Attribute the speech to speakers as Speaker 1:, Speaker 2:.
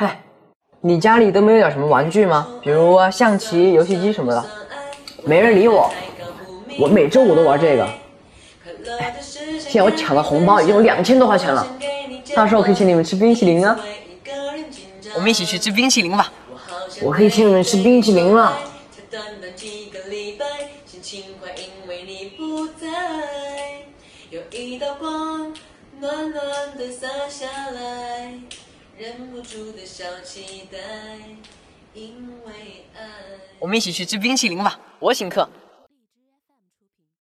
Speaker 1: 嗨，你家里都没有点什么玩具吗？比如象棋、游戏机什么的？没人理我，我每周五都玩这个。哎，现在我抢了红包已经有两千多块钱了，到时候可以请你们吃冰淇淋啊！
Speaker 2: 我们一起去吃冰淇淋吧。
Speaker 1: 我可以请你们吃冰淇淋了。有一道光暖暖的洒下来，忍不住的小期待，因为爱。我们一起去吃冰淇淋吧，我请客。